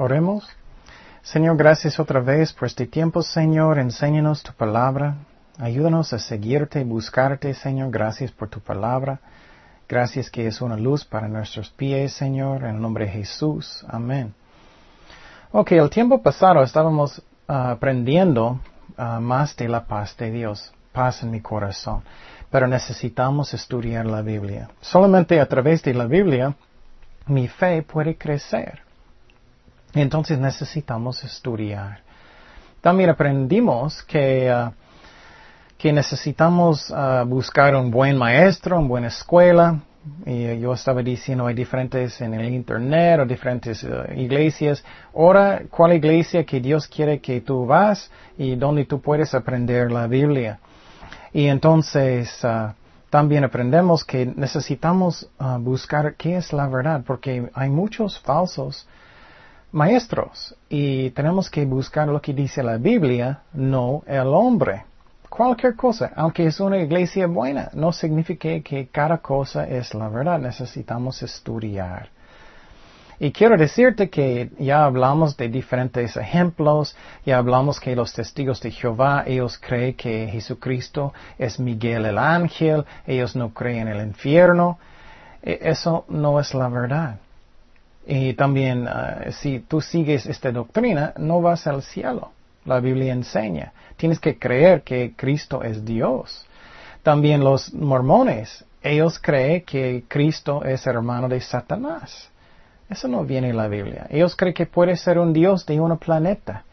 Oremos. Señor, gracias otra vez por este tiempo, Señor. Enséñanos tu palabra. Ayúdanos a seguirte y buscarte, Señor. Gracias por tu palabra. Gracias que es una luz para nuestros pies, Señor. En el nombre de Jesús. Amén. Ok, el tiempo pasado estábamos ah, aprendiendo ah, más de la paz de Dios. Paz en mi corazón. Pero necesitamos estudiar la Biblia. Solamente a través de la Biblia mi fe puede crecer. Entonces necesitamos estudiar. También aprendimos que, uh, que necesitamos uh, buscar un buen maestro, una buena escuela. Y yo estaba diciendo, hay diferentes en el internet o diferentes uh, iglesias. Ahora, ¿cuál iglesia que Dios quiere que tú vas y donde tú puedes aprender la Biblia? Y entonces, también aprendemos que necesitamos buscar qué es la verdad, porque hay muchos falsos maestros y tenemos que buscar lo que dice la Biblia, no el hombre. Cualquier cosa, aunque es una iglesia buena, no significa que cada cosa es la verdad. Necesitamos estudiar. Y quiero decirte que ya hablamos de diferentes ejemplos, ya hablamos que los testigos de Jehová, ellos creen que Jesucristo es Miguel el ángel, ellos no creen en el infierno. E, eso no es la verdad. Y también, ah, si tú sigues esta doctrina, no vas al cielo. La Biblia enseña. Tienes que creer que Cristo es Dios. También los mormones, ellos creen que Cristo es hermano de Satanás. Eso no viene en la Biblia. Ellos creen que puede ser un Dios de un planeta.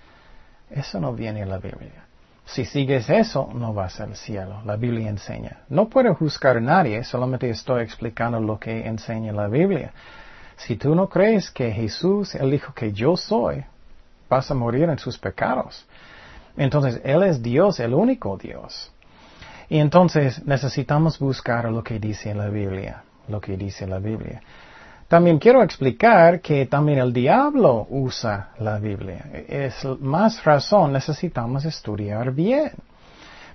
Eso no viene en la Biblia. Si sigues eso, no vas al cielo. La Biblia enseña. No puedo juzgar a nadie, solamente estoy explicando lo que enseña la Biblia. Si tú no crees que Jesús, Él dijo que yo soy, vas a morir en sus pecados. Entonces, Él es Dios, el único Dios. Y entonces necesitamos buscar lo que dice la Biblia, lo que dice la Biblia. También quiero explicar que también el diablo usa la Biblia. Es más razón, necesitamos estudiar bien.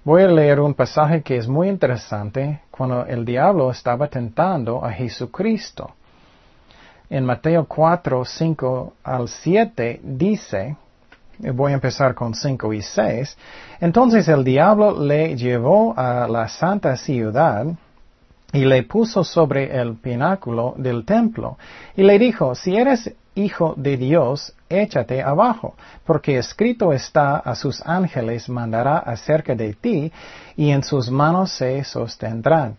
Voy a leer un pasaje que es muy interesante cuando el diablo estaba tentando a Jesucristo en Mateo 4, 5 al 7 dice, voy a empezar con 5 y 6, entonces el diablo le llevó a la santa ciudad y le puso sobre el pináculo del templo y le dijo, si eres hijo de Dios, échate abajo, porque escrito está a sus ángeles mandará acerca de ti y en sus manos se sostendrán,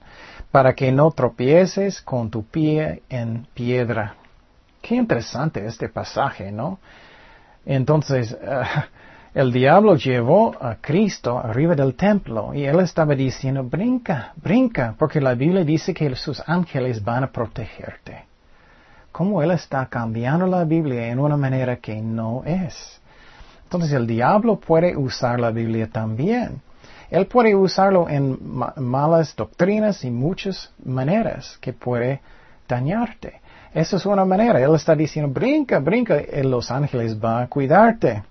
para que no tropieces con tu pie en piedra. Qué interesante este pasaje, ¿no? Entonces, eh, el diablo llevó a Cristo arriba del templo y él estaba diciendo, brinca, brinca, porque la Biblia dice que sus ángeles van a protegerte. ¿Cómo él está cambiando la Biblia en una manera que no es? Entonces el diablo puede usar la Biblia también. Él puede usarlo en malas doctrinas y muchas maneras que puede dañarte. Esa es una manera. Él está diciendo, brinca, brinca, los ángeles van a cuidarte.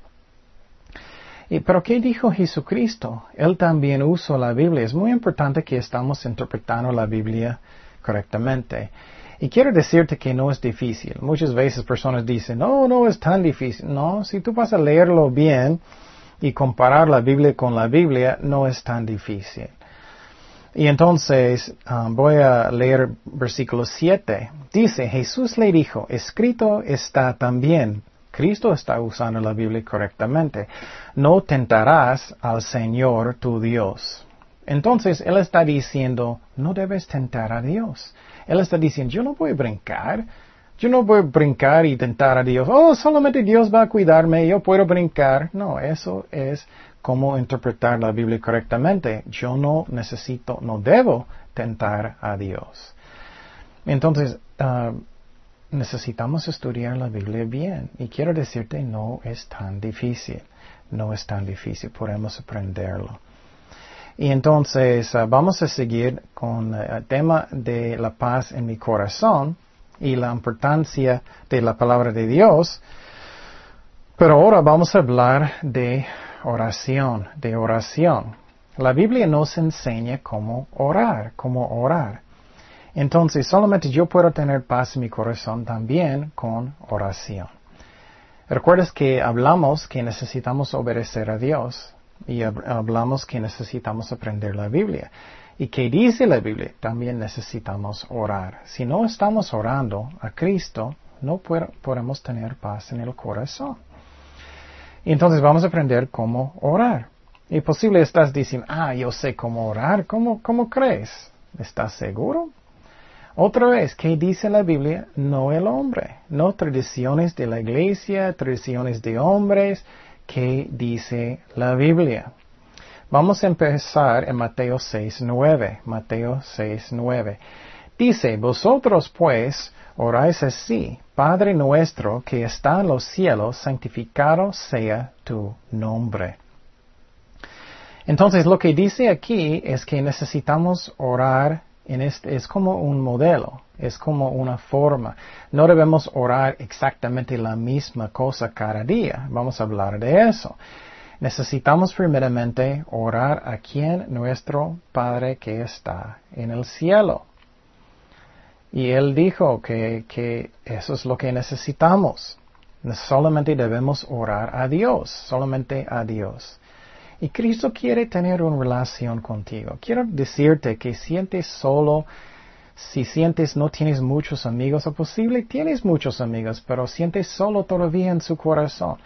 Y, pero ¿qué dijo Jesucristo? Él también usó la Biblia. Es muy importante que estamos interpretando la Biblia correctamente. Y quiero decirte que no es difícil. Muchas veces personas dicen, no, no es tan difícil. No, si tú vas a leerlo bien y comparar la Biblia con la Biblia, no es tan difícil. Y entonces um, voy a leer versículo 7. Dice, Jesús le dijo, escrito está también. Cristo está usando la Biblia correctamente. No tentarás al Señor tu Dios. Entonces Él está diciendo, no debes tentar a Dios. Él está diciendo, yo no voy a brincar. Yo no voy a brincar y tentar a Dios. Oh, solamente Dios va a cuidarme, yo puedo brincar. No, eso es cómo interpretar la Biblia correctamente. Yo no necesito, no debo tentar a Dios. Entonces, ah, necesitamos estudiar la Biblia bien. Y quiero decirte, no es tan difícil. No es tan difícil, podemos aprenderlo. Y entonces ah, vamos a seguir con el tema de la paz en mi corazón y la importancia de la palabra de Dios. Pero ahora vamos a hablar de oración, de oración. La Biblia nos enseña cómo orar, cómo orar. Entonces, solamente yo puedo tener paz en mi corazón también con oración. Recuerdas que hablamos que necesitamos obedecer a Dios y hablamos que necesitamos aprender la Biblia. ¿Y que dice la Biblia? También necesitamos orar. Si no estamos orando a Cristo, no podemos tener paz en el corazón. Entonces vamos a aprender cómo orar. Y posible estás diciendo, ah, yo sé cómo orar. ¿Cómo, cómo crees? ¿Estás seguro? Otra vez, ¿qué dice la Biblia? No el hombre, no tradiciones de la iglesia, tradiciones de hombres. ¿Qué dice la Biblia? Vamos a empezar en Mateo 6, 9. Mateo 6, 9. Dice, vosotros pues oráis así, Padre nuestro que está en los cielos, santificado sea tu nombre. Entonces lo que dice aquí es que necesitamos orar en este, es como un modelo, es como una forma. No debemos orar exactamente la misma cosa cada día. Vamos a hablar de eso. Necesitamos primeramente orar a quien nuestro Padre que está en el cielo. Y Él dijo que, que eso es lo que necesitamos. Solamente debemos orar a Dios, solamente a Dios. Y Cristo quiere tener una relación contigo. Quiero decirte que sientes solo, si sientes no tienes muchos amigos, o posible tienes muchos amigos, pero sientes solo todavía en su corazón.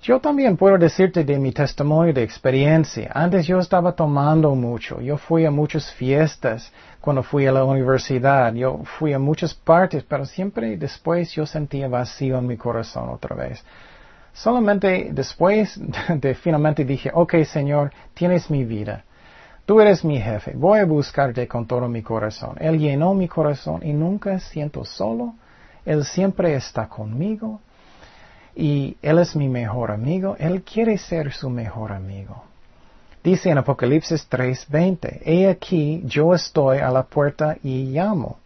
Yo también puedo decirte de mi testimonio de experiencia. Antes yo estaba tomando mucho. Yo fui a muchas fiestas cuando fui a la universidad. Yo fui a muchas partes, pero siempre después yo sentía vacío en mi corazón otra vez. Solamente después de finalmente dije, ok Señor, tienes mi vida. Tú eres mi jefe. Voy a buscarte con todo mi corazón. Él llenó mi corazón y nunca siento solo. Él siempre está conmigo. Y Él es mi mejor amigo. Él quiere ser su mejor amigo. Dice en Apocalipsis 3:20, He aquí, yo estoy a la puerta y llamo.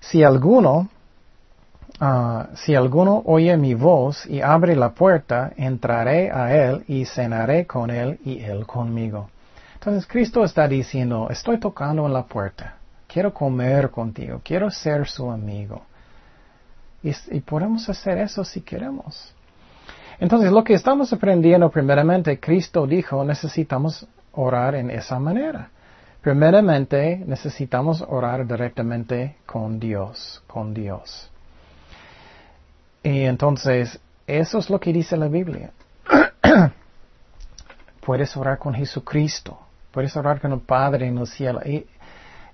Si alguno Ah, si alguno oye mi voz y abre la puerta, entraré a él y cenaré con él y él conmigo. Entonces Cristo está diciendo, estoy tocando en la puerta, quiero comer contigo, quiero ser su amigo. Y, podemos hacer eso si queremos. Entonces lo que estamos aprendiendo primeramente, Cristo dijo, necesitamos orar en esa manera. Primeramente necesitamos orar directamente con Dios, con Dios. Y entonces, eso es lo que dice la Biblia. puedes orar con Jesucristo, puedes orar con el Padre en el cielo.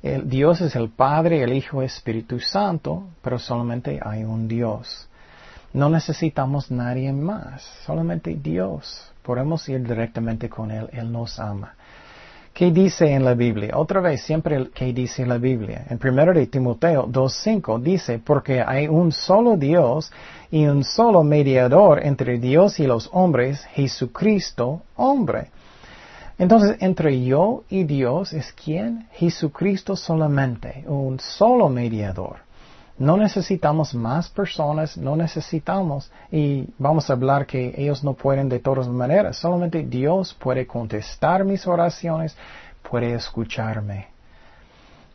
El Dios es el Padre, el Hijo, el Espíritu Santo, pero solamente hay un Dios. No necesitamos nadie más, solamente Dios. Podemos ir directamente con Él, Él nos ama. ¿Qué dice en la Biblia? Otra vez, siempre ¿qué dice la Biblia? En 1 de Timoteo 2.5 dice, porque hay un solo Dios y un solo mediador entre Dios y los hombres, Jesucristo, hombre. Entonces, entre yo y Dios es quién? Jesucristo solamente, un solo mediador. No necesitamos más personas, no necesitamos, y vamos a hablar que ellos no pueden de todas maneras, solamente Dios puede contestar mis oraciones, puede escucharme,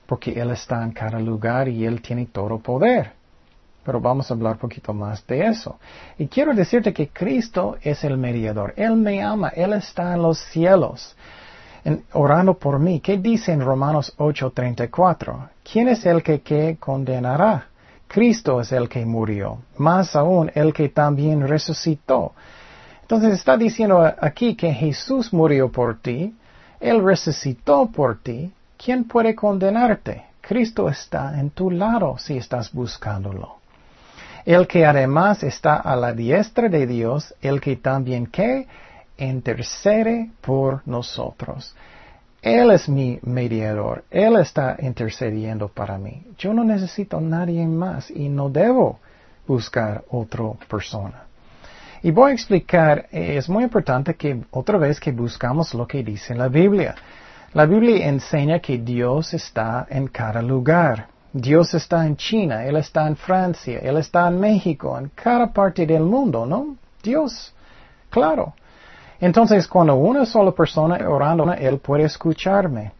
porque Él está en cada lugar y Él tiene todo poder. Pero vamos a hablar un poquito más de eso. Y quiero decirte que Cristo es el mediador. Él me ama, Él está en los cielos. orando por mí. ¿Qué dice en Romanos 8:34? ¿Quién es el que, que condenará? Cristo es el que murió, más aún el que también resucitó. Entonces está diciendo aquí que Jesús murió por ti, Él resucitó por ti. ¿Quién puede condenarte? Cristo está en tu lado si estás buscándolo. El que además está a la diestra de Dios, el que también que intercede por nosotros. Él es mi mediador. Él está intercediendo para mí. Yo no necesito a nadie más y no debo buscar otra persona. Y voy a explicar, es muy importante que otra vez que buscamos lo que dice la Biblia. La Biblia enseña que Dios está en cada lugar. Dios está en China, Él está en Francia, Él está en México, en cada parte del mundo, ¿no? Dios, claro. Entonces, cuando una sola persona orando, Él puede escucharme.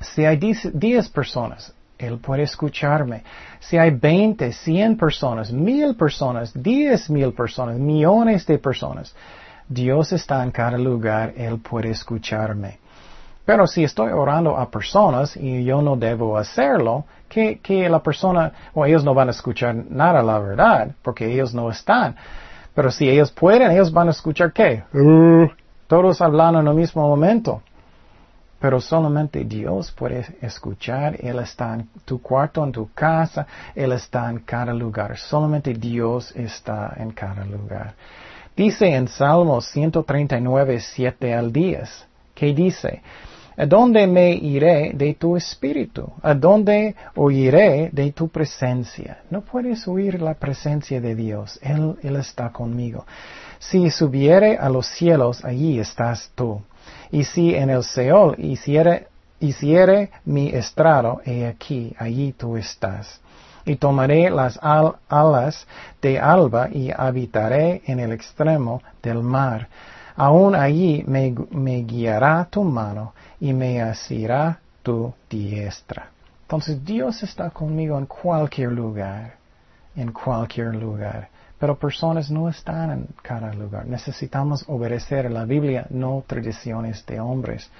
Si hay diez personas, Él puede escucharme. Si hay 20, 100 personas, mil personas, diez mil personas, millones de personas, Dios está en cada lugar, Él puede escucharme. Pero si estoy orando a personas y yo no debo hacerlo, que, que la persona, o ellos no van a escuchar nada la verdad, porque ellos no están. Pero si ellos pueden, ellos van a escuchar qué? Uh, todos hablando en el mismo momento. Pero solamente Dios puede escuchar. Él está en tu cuarto, en tu casa. Él está en cada lugar. Solamente Dios está en cada lugar. Dice en Salmos 139, 7 al 10, que dice, ¿A dónde me iré de tu espíritu? ¿A dónde oiré de tu presencia? No puedes oír la presencia de Dios. Él, Él está conmigo. Si subiere a los cielos, allí estás tú. Y si en el Seol hiciere, hiciere mi estrado, he aquí, allí tú estás. Y tomaré las alas de alba y habitaré en el extremo del mar. Aún allí me, me guiará tu mano y me asirá tu diestra. Entonces Dios está conmigo en cualquier lugar, en cualquier lugar. Pero personas no están en cada lugar. Necesitamos obedecer la Biblia, no tradiciones de hombres.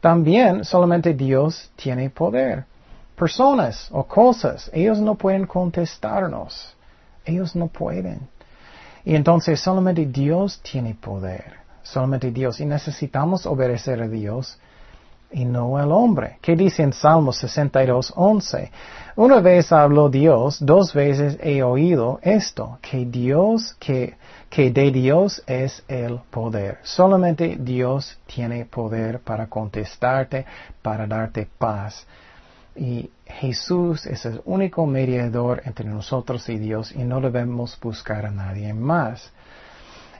También solamente Dios tiene poder. Personas o cosas, ellos no pueden contestarnos. Ellos no pueden. Y entonces solamente Dios tiene poder. Solamente Dios. Y necesitamos obedecer a Dios y no el hombre. ¿Qué dice en Salmo 62, 11? Una vez habló Dios, dos veces he oído esto, que Dios, que, que de Dios es el poder. Solamente Dios tiene poder para contestarte, para darte paz. Y Jesús es el único mediador entre nosotros y Dios y no debemos buscar a nadie más.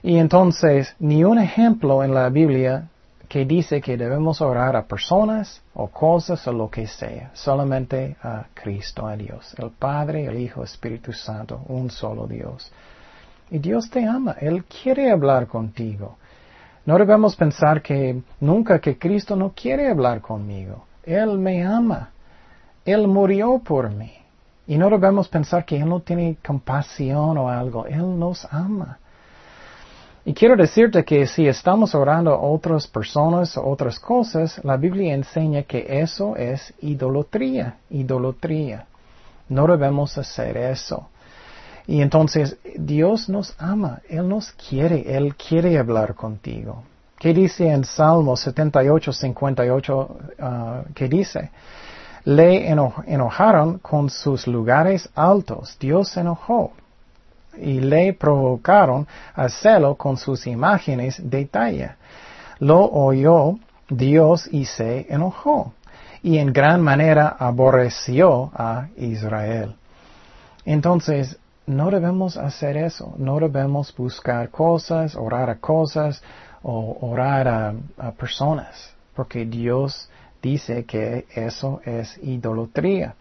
Y entonces, ni un ejemplo en la Biblia que dice que debemos orar a personas o cosas o lo que sea, solamente a Cristo, a Dios, el Padre, el Hijo, Espíritu Santo, un solo Dios. Y Dios te ama, Él quiere hablar contigo. No debemos pensar que nunca que Cristo no quiere hablar conmigo. Él me ama. Él murió por mí. Y no debemos pensar que Él no tiene compasión o algo. Él nos ama. Y quiero decirte que si estamos orando a otras personas o otras cosas, la Biblia enseña que eso es idolatría, idolatría. No debemos hacer eso. Y entonces Dios nos ama, Él nos quiere, Él quiere hablar contigo. ¿Qué dice en Salmo 78, 58? Uh, ¿Qué dice? Le enojaron con sus lugares altos. Dios se enojó y le provocaron a celo con sus imágenes de talla. Lo oyó Dios y se enojó, y en gran manera aborreció a Israel. Entonces, no debemos hacer eso, no debemos buscar cosas, orar a cosas o orar a, a personas, porque Dios dice que eso es idolatría.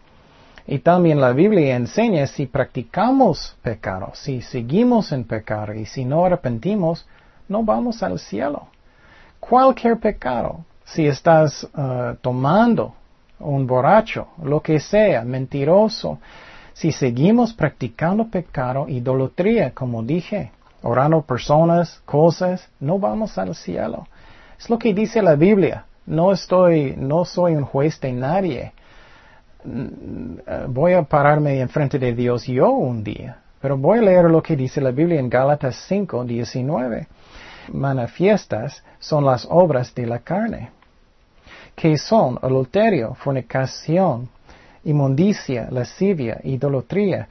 Y también la Biblia enseña si practicamos pecado, si seguimos en pecado y si no arrepentimos, no vamos al cielo. Cualquier pecado, si estás uh, tomando un borracho, lo que sea, mentiroso, si seguimos practicando pecado, idolatría, como dije, orando personas, cosas, no vamos al cielo. Es lo que dice la Biblia. No estoy, no soy un juez de nadie. Mm, voy a pararme enfrente de Dios yo un día, pero voy a leer lo que dice la Biblia en Gálatas 5, 19. Manifiestas son las obras de la carne, que son adulterio, fornicación, inmundicia, lascivia, idolatría,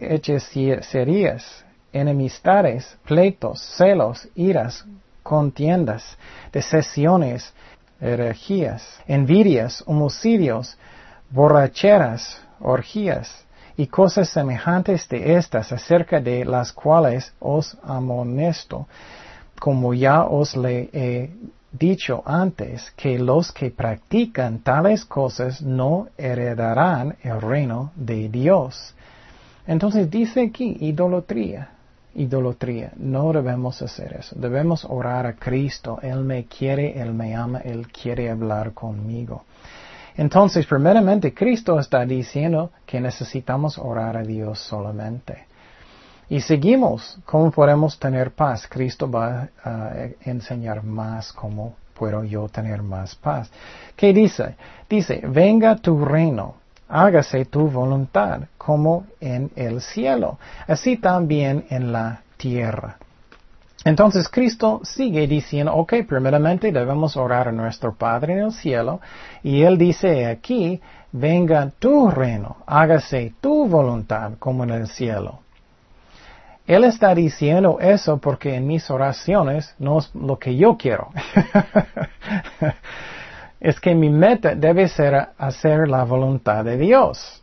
hechicerías, enemistades, pleitos, celos, iras, contiendas, desesiones, herejías, envidias, homicidios, borracheras, orgías y cosas semejantes de estas acerca de las cuales os amonesto, como ya os le he dicho antes, que los que practican tales cosas no heredarán el reino de Dios. Entonces dice aquí idolatría, idolatría. No debemos hacer eso. Debemos orar a Cristo. Él me quiere, Él me ama, Él quiere hablar conmigo. Entonces, primeramente, Cristo está diciendo que necesitamos orar a Dios solamente. Y seguimos, ¿cómo podemos tener paz? Cristo va a enseñar más cómo puedo yo tener más paz. ¿Qué dice? Dice, venga tu reino, hágase tu voluntad, como en el cielo, así también en la tierra. Entonces Cristo sigue diciendo, ok, primeramente debemos orar a nuestro Padre en el cielo, y Él dice aquí, venga tu reino, hágase tu voluntad como en el cielo. Él está diciendo eso porque en mis oraciones no es lo que yo quiero. es que mi meta debe ser hacer la voluntad de Dios.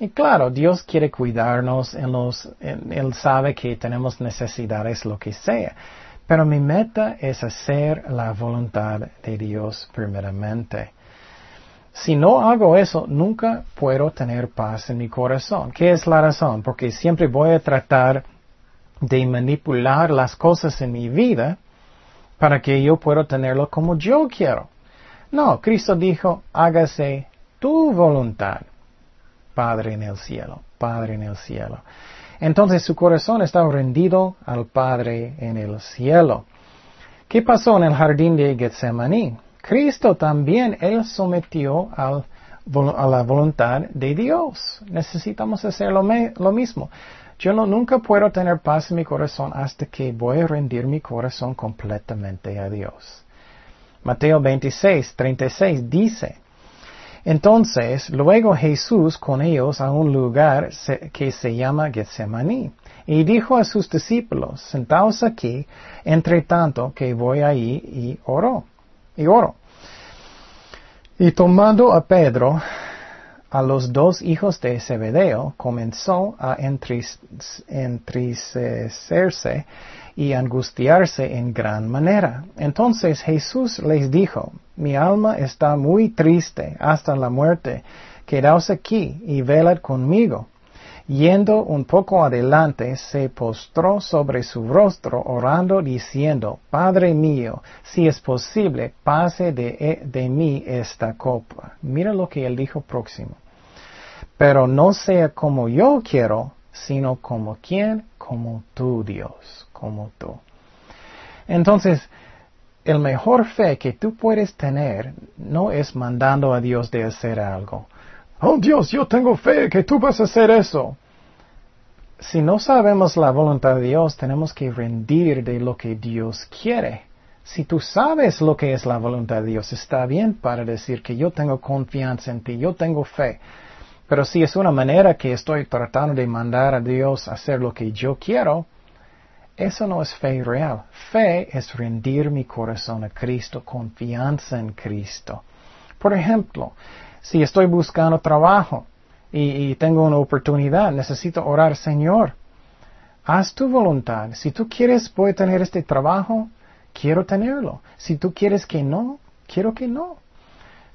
Y claro, Dios quiere cuidarnos, en los, Él sabe que tenemos necesidades, lo que sea. Pero mi meta es hacer la voluntad de Dios primeramente. Si no hago eso, nunca puedo tener paz en mi corazón. ¿Qué es la razón? Porque siempre voy a tratar de manipular las cosas en mi vida para que yo pueda tenerlo como yo quiero. No, Cristo dijo, hágase tu voluntad. Padre en el cielo, Padre en el cielo. Entonces su corazón estaba rendido al Padre en el cielo. ¿Qué pasó en el jardín de Getsemaní? Cristo también, Él sometió a la voluntad de Dios. Necesitamos hacer lo, lo mismo. Yo no, nunca puedo tener paz en mi corazón hasta que voy a rendir mi corazón completamente a Dios. Mateo 26, 36 dice, entonces, luego Jesús con ellos a un lugar que se llama Getsemaní, y dijo a sus discípulos, sentaos aquí, entre tanto que voy ahí y oro, y oro. Y tomando a Pedro, a los dos hijos de Zebedeo, comenzó a entristecerse y angustiarse en gran manera. Entonces Jesús les dijo, mi alma está muy triste hasta la muerte, quedaos aquí y velad conmigo. Yendo un poco adelante, se postró sobre su rostro, orando, diciendo, Padre mío, si es posible, pase de, de mí esta copa. Mira lo que él dijo próximo. Pero no sea como yo quiero, sino como quien, como tú, Dios como tú. Entonces, el mejor fe que tú puedes tener no es mandando a Dios de hacer algo. Oh Dios, yo tengo fe que tú vas a hacer eso. Si no sabemos la voluntad de Dios, tenemos que rendir de lo que Dios quiere. Si tú sabes lo que es la voluntad de Dios, está bien para decir que yo tengo confianza en ti, yo tengo fe. Pero si es una manera que estoy tratando de mandar a Dios hacer lo que yo quiero, eso no es fe real. Fe es rendir mi corazón a Cristo, confianza en Cristo. Por ejemplo, si estoy buscando trabajo y, tengo una oportunidad, necesito orar, Señor, haz tu voluntad. Si tú quieres, voy tener este trabajo, quiero tenerlo. Si tú quieres que no, quiero que no.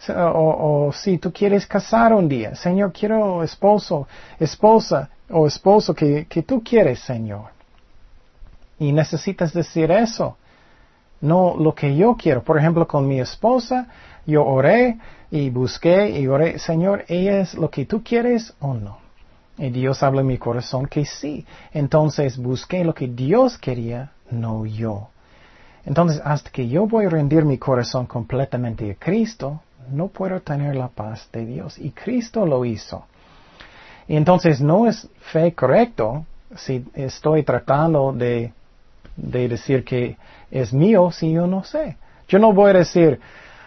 O, si tú quieres casar un día, Señor, quiero esposo, esposa o esposo que, que tú quieres, Señor. Y necesitas decir eso, no lo que yo quiero. Por ejemplo, con mi esposa, yo oré y busqué y oré, Señor, ¿ella es lo que tú quieres o no? Y Dios habla en mi corazón que sí. Entonces busqué lo que Dios quería, no yo. Entonces, hasta que yo voy a rendir mi corazón completamente a Cristo, no puedo tener la paz de Dios. Y Cristo lo hizo. Y entonces no es fe correcto si estoy tratando de de decir que es mío si yo no sé. Yo no voy a decir,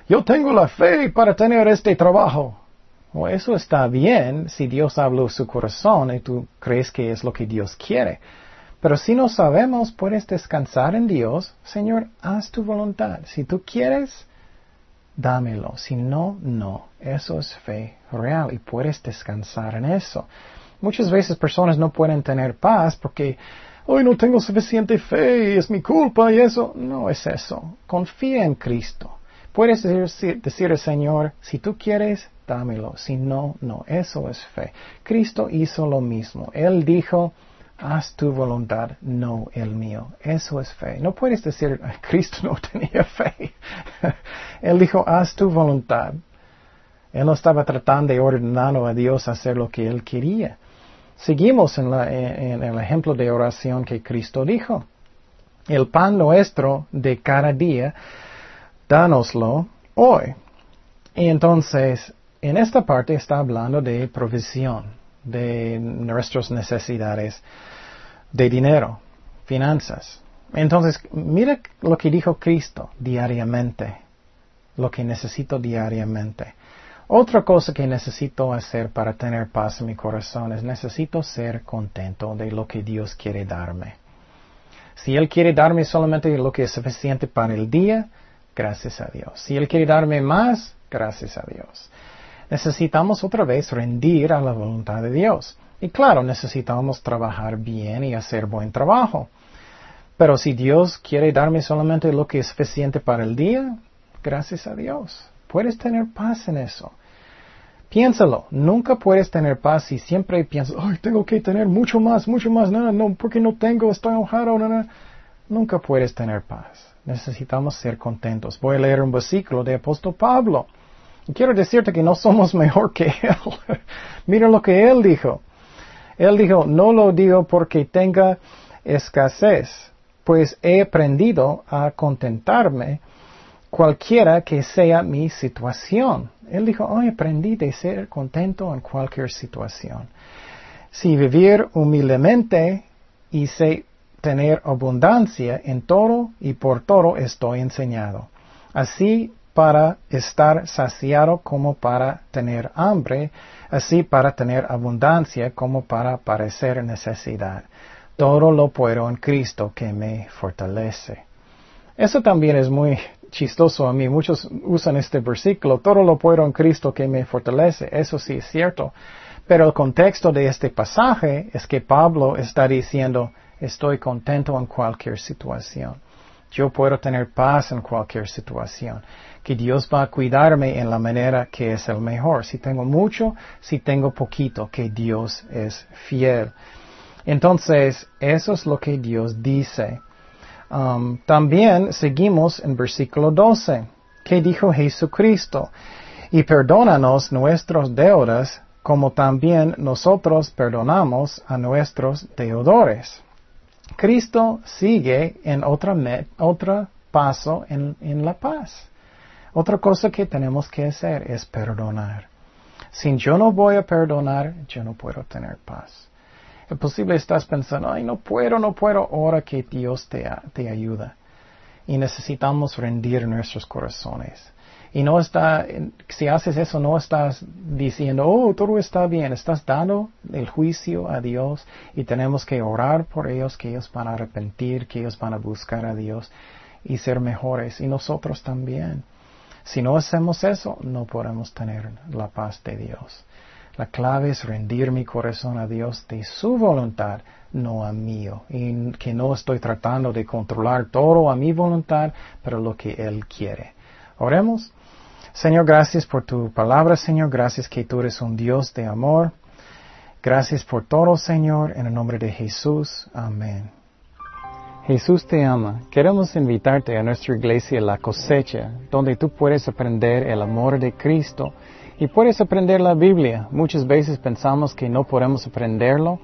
yo tengo la fe para tener este trabajo. O eso está bien si Dios habló su corazón y tú crees que es lo que Dios quiere. Pero si no sabemos, puedes descansar en Dios. Señor, haz tu voluntad. Si tú quieres, dámelo. Si no, no. Eso es fe real y puedes descansar en eso. Muchas veces personas no pueden tener paz porque hoy no tengo suficiente fe y es mi culpa y eso. No es eso. Confía en Cristo. Puedes decir, decir al Señor, si tú quieres, dámelo. Si no, no. Eso es fe. Cristo hizo lo mismo. Él dijo, haz tu voluntad, no el mío. Eso es fe. No puedes decir, Cristo no tenía fe. Él dijo, haz tu voluntad. Él no estaba tratando de ordenar a Dios hacer lo que él quería. Seguimos en, el ejemplo de oración que Cristo dijo. El pan nuestro de cada día, dánoslo hoy. Y entonces, en esta parte está hablando de provisión, de nuestras necesidades de dinero, finanzas. Entonces, mira lo que dijo Cristo diariamente, lo que necesito diariamente. Otra cosa que necesito hacer para tener paz en mi corazón es necesito ser contento de lo que Dios quiere darme. Si Él quiere darme solamente lo que es suficiente para el día, gracias a Dios. Si Él quiere darme más, gracias a Dios. Necesitamos otra vez rendir a la voluntad de Dios. Y claro, necesitamos trabajar bien y hacer buen trabajo. Pero si Dios quiere darme solamente lo que es suficiente para el día, gracias a Dios. Puedes tener paz en eso. Piénsalo, nunca puedes tener paz si siempre piensas, ay, tengo que tener mucho más, mucho más, no, no, porque no tengo, estoy enojado, no, no. Nunca puedes tener paz. Necesitamos ser contentos. Voy a leer un versículo de apóstol Pablo. quiero decirte que no somos mejor que él. Mira lo que él dijo. Él dijo, no lo digo porque tenga escasez, pues he aprendido a contentarme cualquiera que sea mi situación. Él dijo, hoy aprendí de ser contento en cualquier situación. Si vivir humildemente y sé tener abundancia en todo y por todo estoy enseñado. Así para estar saciado como para tener hambre, así para tener abundancia como para parecer necesidad. Todo lo puedo en Cristo que me fortalece. Eso también es muy chistoso a mí. Muchos usan este versículo, todo lo puedo en Cristo que me fortalece. Eso sí es cierto. Pero el contexto de este pasaje es que Pablo está diciendo, estoy contento en cualquier situación. Yo puedo tener paz en cualquier situación. Que Dios va a cuidarme en la manera que es el mejor. Si tengo mucho, si tengo poquito, que Dios es fiel. Entonces, eso es lo que Dios dice. Um, también seguimos en versículo 12, que dijo Jesucristo, y perdónanos nuestras deudas como también nosotros perdonamos a nuestros deudores. Cristo sigue en otra otro paso en, en la paz. Otra cosa que tenemos que hacer es perdonar. Si yo no voy a perdonar, yo no puedo tener paz. Posible estás pensando, ay, no puedo, no puedo, ahora que Dios te, te ayuda. Y necesitamos rendir nuestros corazones. Y no está, si haces eso, no estás diciendo, oh, todo está bien. Estás dando el juicio a Dios y tenemos que orar por ellos, que ellos van a arrepentir, que ellos van a buscar a Dios y ser mejores. Y nosotros también. Si no hacemos eso, no podemos tener la paz de Dios. La clave es rendir mi corazón a Dios de su voluntad, no a mío. Y que no estoy tratando de controlar todo a mi voluntad, pero lo que Él quiere. Oremos. Señor, gracias por tu palabra, Señor. Gracias que tú eres un Dios de amor. Gracias por todo, Señor. En el nombre de Jesús. Amén. Jesús te ama. Queremos invitarte a nuestra iglesia La Cosecha, donde tú puedes aprender el amor de Cristo y puedes aprender la Biblia. Muchas veces pensamos que no podemos aprenderlo,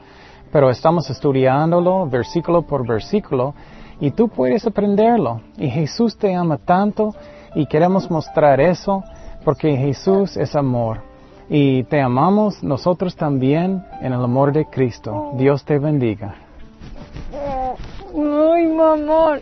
pero estamos estudiándolo versículo por versículo y tú puedes aprenderlo. Y Jesús te ama tanto y queremos mostrar eso porque Jesús es amor. Y te amamos nosotros también en el amor de Cristo. Dios te bendiga. Ay, mamá.